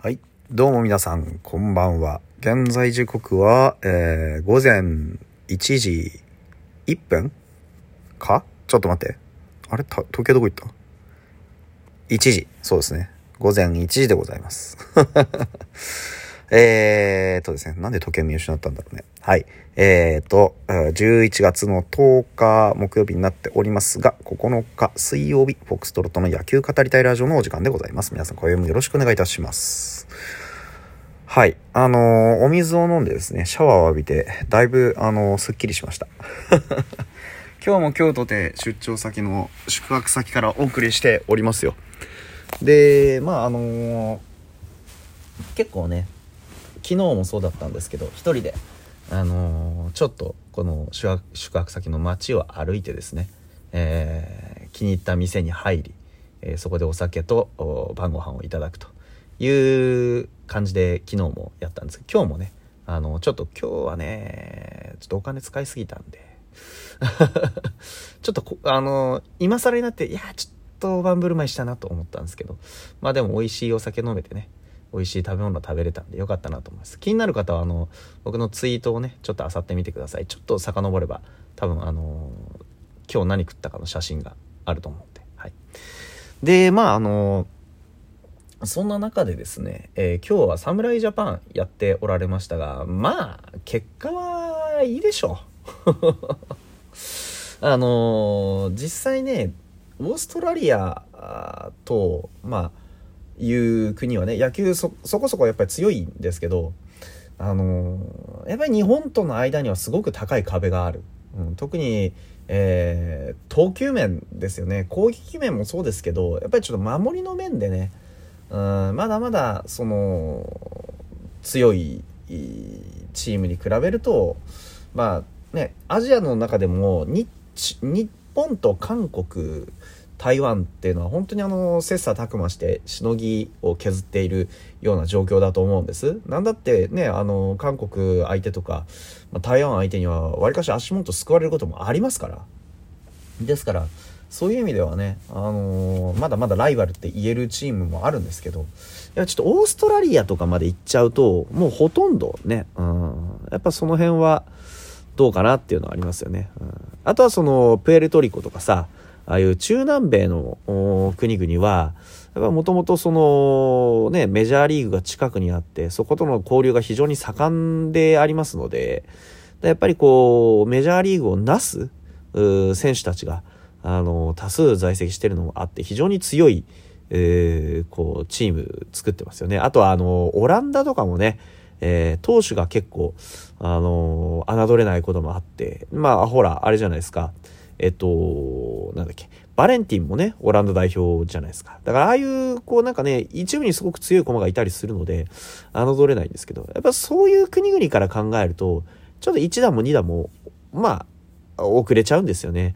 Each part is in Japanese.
はい。どうも皆さん、こんばんは。現在時刻は、えー、午前1時1分か？ちょっと待って。あれ？時計どこ行った ?1 時。そうですね。午前1時でございます。えーとですね。なんで時計見失ったんだろうね。はい。えーと、11月の10日木曜日になっておりますが、9日水曜日、フォックストロットの野球語りたいラジオのお時間でございます。皆さん、今宵もよろしくお願いいたします。はい。あのーお水を飲んでですね、シャワーを浴びて、だいぶ、あのーすっきりしました。今日も京都で出張先の宿泊先からお送りしておりますよ。で、まあ、あのー結構ね、昨日もそうだったんですけど一人で、あのーちょっとこの宿泊先の街を歩いてですね、えー気に入った店に入り、えーそこでお酒と晩ご飯をいただくという感じで昨日もやったんです。けど今日もねあのちょっと今日はねちょっとお金使いすぎたんで ちょっとこあの今更になっていやちょっと大盤振る舞いしたなと思ったんですけどまあでも美味しいお酒飲めてね美味しい食べ物食べれたんでよかったなと思います。気になる方はあの僕のツイートをねちょっと漁ってみてください。ちょっと遡れば多分あの今日何食ったかの写真があると思うんで。はい。でまああのそんな中でですね、えー今日は侍ジャパンやっておられましたがまあ結果はいいでしょう。あの実際ねオーストラリアとまあいう国はね野球そこそこやっぱり強いんですけどあのーやっぱり日本との間にはすごく高い壁がある、うん、特に、えー投球面ですよね。攻撃面もそうですけどやっぱりちょっと守りの面でねうんまだまだその強いチームに比べるとまあねアジアの中でも日本と韓国台湾っていうのは本当にあの切磋琢磨してしのぎを削っているような状況だと思うんです。なんだってねあの韓国相手とか、まあ、台湾相手にはわりかし足元救われることもありますからですからそういう意味ではね、あのーまだまだライバルって言えるチームもあるんですけどいやちょっとオーストラリアとかまで行っちゃうともうほとんどね、うん、やっぱその辺はどうかなっていうのはありますよね。うん、あとはそのプエルトリコとかさああいう中南米の国々はもともとそのねメジャーリーグが近くにあってそことの交流が非常に盛んでありますのでやっぱりこうメジャーリーグをなす選手たちがあの多数在籍してるのもあって非常に強い、えーこうチーム作ってますよね。あとはあのオランダとかもね、えー投手が結構あの侮れないこともあってまあほらあれじゃないですかえっとなんだっけバレンティンもねオランダ代表じゃないですかだからああいうこうなんかね一部にすごく強い駒がいたりするので侮れないんですけどやっぱそういう国々から考えるとちょっと1段も2段もまあ遅れちゃうんですよね。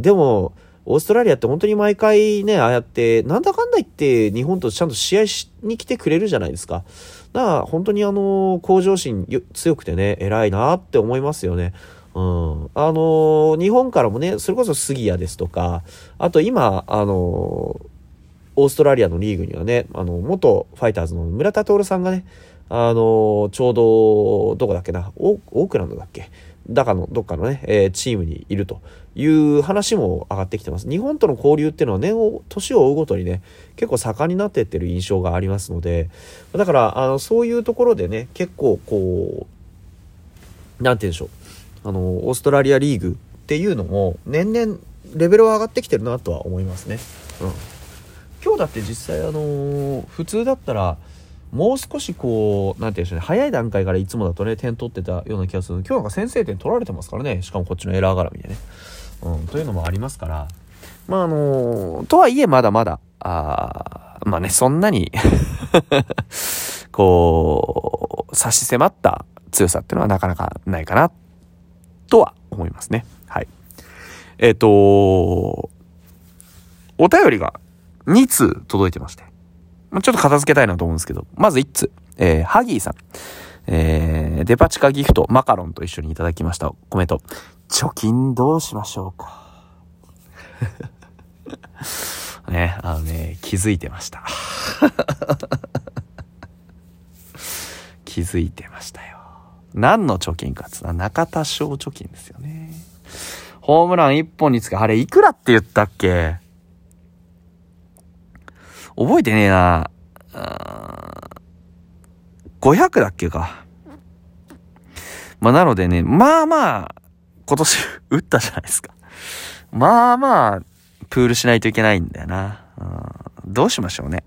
でも、オーストラリアって本当に毎回ね、ああやって、なんだかんだ言って日本とちゃんと試合しに来てくれるじゃないですか。だから本当にあの、向上心強くてね、偉いなって思いますよね。うん。あの、日本からもね、それこそ杉谷ですとか、あと今、あの、オーストラリアのリーグにはね、あの、元ファイターズの村田徹さんがね、あの、ちょうど、どこだっけな、オークランドだっけ？だかの、どっかのね、えーチームにいるという話も上がってきてます。日本との交流っていうのは年を、年を追うごとにね、結構盛んになってってる印象がありますので、だから、あの、そういうところでね、結構こう、なんて言うんでしょう、あの、オーストラリアリーグっていうのも、年々レベルは上がってきてるなとは思いますね。うん。今日だって実際あの普通だったらもう少しこうなんて言うんでしょうね早い段階からいつもだとね点取ってたような気がする今日なんか先制点取られてますからねしかもこっちのエラー絡みでね、うん、というのもありますからまああのーとはいえまだまだあまあねそんなに こう差し迫った強さっていうのはなかなかないかなとは思いますねはいえっ、とお便りが2通届いてまして。ちょっと片付けたいなと思うんですけど、まず1通。えー、ハギーさん。えー、デパ地下ギフト、マカロンと一緒にいただきましたコメント。貯金どうしましょうか。ね、あのね、気づいてました。気づいてましたよ。何の貯金かっつうのは中田賞貯金ですよね。ホームラン1本につけ、あれいくらって言ったっけ？覚えてねえな。500だっけか。まあ、なのでね、まあまあ、今年 打ったじゃないですか。まあまあ、プールしないといけないんだよな。うん、どうしましょうね。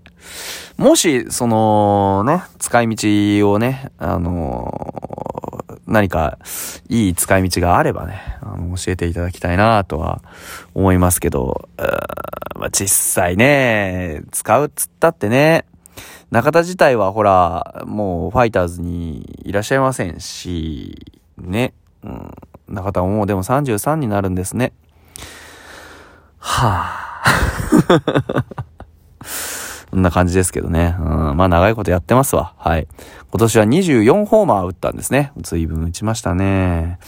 もし、その、ね、使い道をね、あのー、何かいい使い道があればね、あの教えていただきたいなとは思いますけど、まあ、実際ね、使うっつったってね、中田自体はほら、もうファイターズにいらっしゃいませんし、ね、うん、中田ももうでも33になるんですね。はあ。そんな感じですけどね。うん、まあ長いことやってますわ。はい。今年は24ホーマー打ったんですね。随分打ちましたね。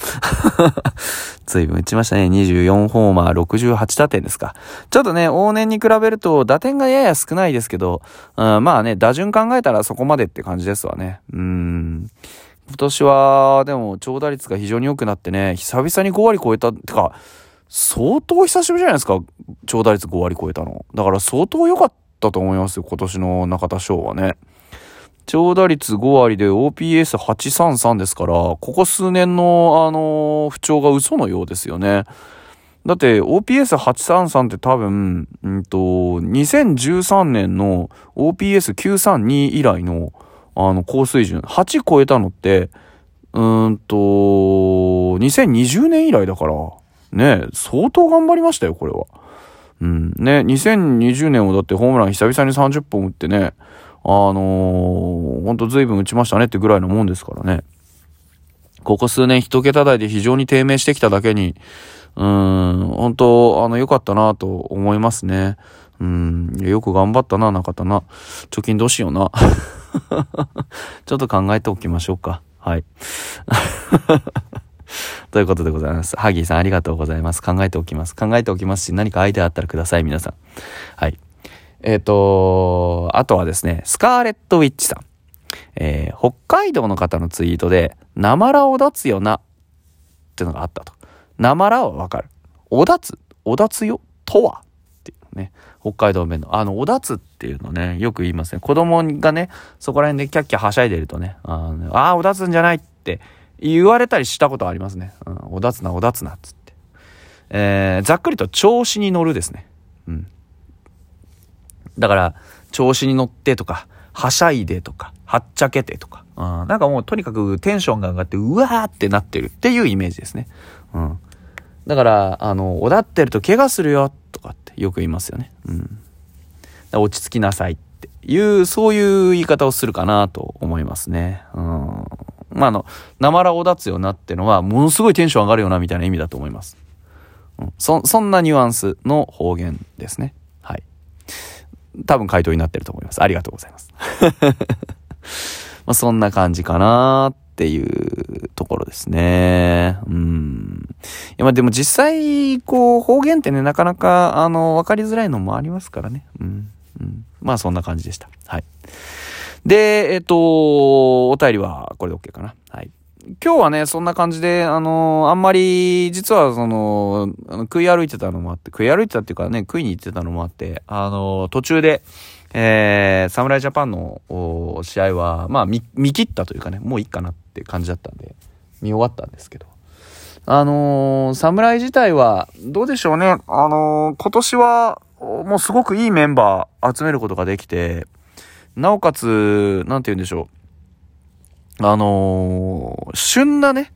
随分打ちましたね。24ホーマー68打点ですか。ちょっとね、往年に比べると打点がやや少ないですけど、うん、まあね、打順考えたらそこまでって感じですわね。うん。今年は、でも、長打率が非常に良くなってね、久々に5割超えた、ってか、相当久しぶりじゃないですか、長打率5割超えたの。だから相当良かったと思います、今年の中田翔はね。長打率5割で OPS833 ですから、ここ数年の、あのー、不調が嘘のようですよね。だって OPS833 って多分、うんと、2013年の OPS932 以来の、あの、高水準。8超えたのって、うんと、2020年以来だから、ね、相当頑張りましたよ、これは。うん。ね、2020年をだってホームラン久々に30本打ってね、あのー、ほんと随分打ちましたねってぐらいのもんですからね。ここ数年一桁台で非常に低迷してきただけに、うーん、本当あの、良かったなと思いますね。うん、よく頑張ったな、中田な。貯金どうしような。ちょっと考えておきましょうか。はい。ということでございます。ハギーさんありがとうございます。考えておきます。考えておきますし、何かアイデアあったらください、皆さん。はい。えっ、ー、と、あとはですね、スカーレットウィッチさん。えー、北海道の方のツイートで、なまらおだつよな、ってのがあったと。なまらはわかる。おだつ、おだつよとはっていうね。北海道弁の。あの、おだつっていうのね、よく言いますね。子供がね、そこら辺でキャッキャはしゃいでるとね、ああ、おだつんじゃないって言われたりしたことありますね。うん、おだつな、おだつな、つって。えー、ざっくりと調子に乗るですね。うん。だから、調子に乗ってとか、はしゃいでとか、はっちゃけてとか、うん、なんかもうとにかくテンションが上がって、うわーってなってるっていうイメージですね。うん。だから、あの、おだってると怪我するよとかってよく言いますよね。うん。落ち着きなさいっていう、そういう言い方をするかなと思いますね。うん。まあ、あの、なまらおだつよなってのは、ものすごいテンション上がるよな、みたいな意味だと思います。うん、そ、そんなニュアンスの方言ですね。はい。多分回答になってると思います。ありがとうございます。まあ、そんな感じかなっていうところですね。うん。いや、まあでも実際、こう、方言ってね、なかなか、あの、わかりづらいのもありますからね。うん。うん。まあそんな感じでした。はい。で、えっ、と、お便りはこれで OK かな。はい。今日はね、そんな感じで、あのー、あんまり、実はその、あの食い歩いてたのもあって、食い歩いてたっていうかね、食いに行ってたのもあって、あのー、途中で、えー、侍ジャパンの試合は、まあ見、見切ったというかね、もういいかなって感じだったんで、見終わったんですけど。あの、侍自体は、どうでしょうね。あの、今年は、もうすごくいいメンバー集めることができて、なおかつ、なんて言うんでしょう。あのー、旬なね、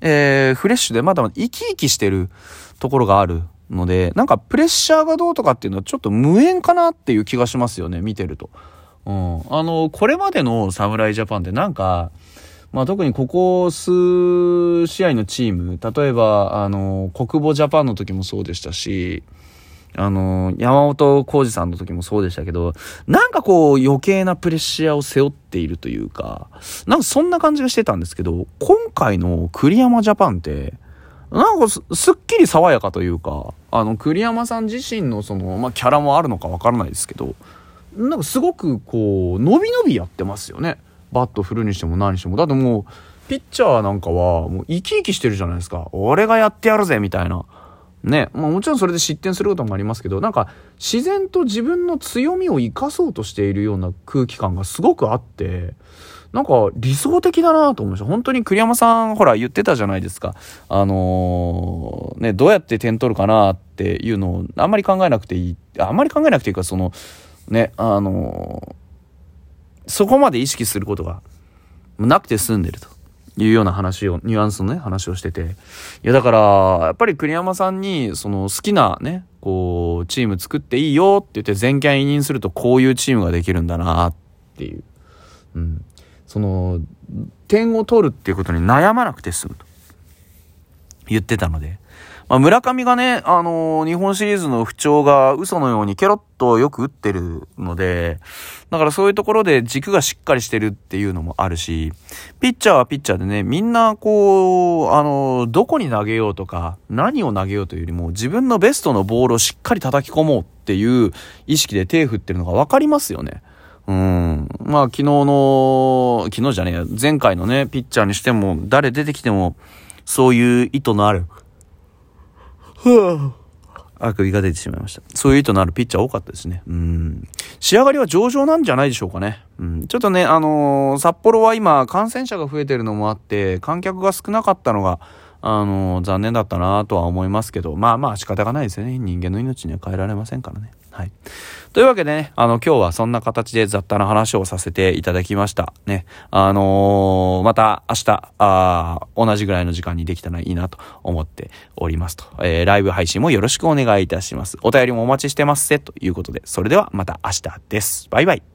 えー、フレッシュでまだまだ生き生きしてるところがあるので、なんかプレッシャーがどうとかっていうのはちょっと無縁かなっていう気がしますよね、見てると。うん。あの、これまでの侍ジャパンってなんか、まあ特にここ数試合のチーム、例えば、あの、国母ジャパンの時もそうでしたし、あの、山本浩二さんの時もそうでしたけど、なんかこう余計なプレッシャーを背負っているというか、なんかそんな感じがしてたんですけど、今回の栗山ジャパンって、なんかすっきり爽やかというか、あの、栗山さん自身のその、まあ、キャラもあるのかわからないですけど、なんかすごくこう、伸び伸びやってますよね。バット振るにしても何しても。だってもう、ピッチャーなんかは、もう生き生きしてるじゃないですか。俺がやってやるぜみたいな。ね。まあもちろんそれで失点することもありますけど、なんか自然と自分の強みを生かそうとしているような空気感がすごくあって、なんか理想的だなと思いました。本当に栗山さん、ほら言ってたじゃないですか。あのー、ね、どうやって点取るかなっていうのをあんまり考えなくていい。あんまり考えなくていいか、その、ね、あのー、そこまで意識することがなくて済んでると。いうような話を、ニュアンスのね、話をしてて。いや、だから、やっぱり栗山さんに、その好きなね、こう、チーム作っていいよって言って全権委任するとこういうチームができるんだなっていう。うん。その、点を取るっていうことに悩まなくて済むと。言ってたので。まあ、村上がね、あのー、日本シリーズの不調が嘘のようにケロッとよく打ってるので、だからそういうところで軸がしっかりしてるっていうのもあるし、ピッチャーはピッチャーでね、みんなこう、あのー、どこに投げようとか、何を投げようというよりも、自分のベストのボールをしっかり叩き込もうっていう意識で手振ってるのがわかりますよね。うん。まあ昨日の、昨日じゃねえ、前回のね、ピッチャーにしても、誰出てきても、そういう意図のある、あくびが出てしまいました。そういう意図のあるピッチャー多かったですね。うん。仕上がりは上々なんじゃないでしょうかね。うん。ちょっとね、あのー、札幌は今感染者が増えてるのもあって、観客が少なかったのが、あの、残念だったなとは思いますけど、まあまあ仕方がないですよね。人間の命には変えられませんからね。はい。というわけでね、あの、今日はそんな形で雑多な話をさせていただきました。ね。あのー、また明日、あ同じぐらいの時間にできたらいいなと思っておりますと。えー、ライブ配信もよろしくお願いいたします。お便りもお待ちしてますせということで、それではまた明日です。バイバイ。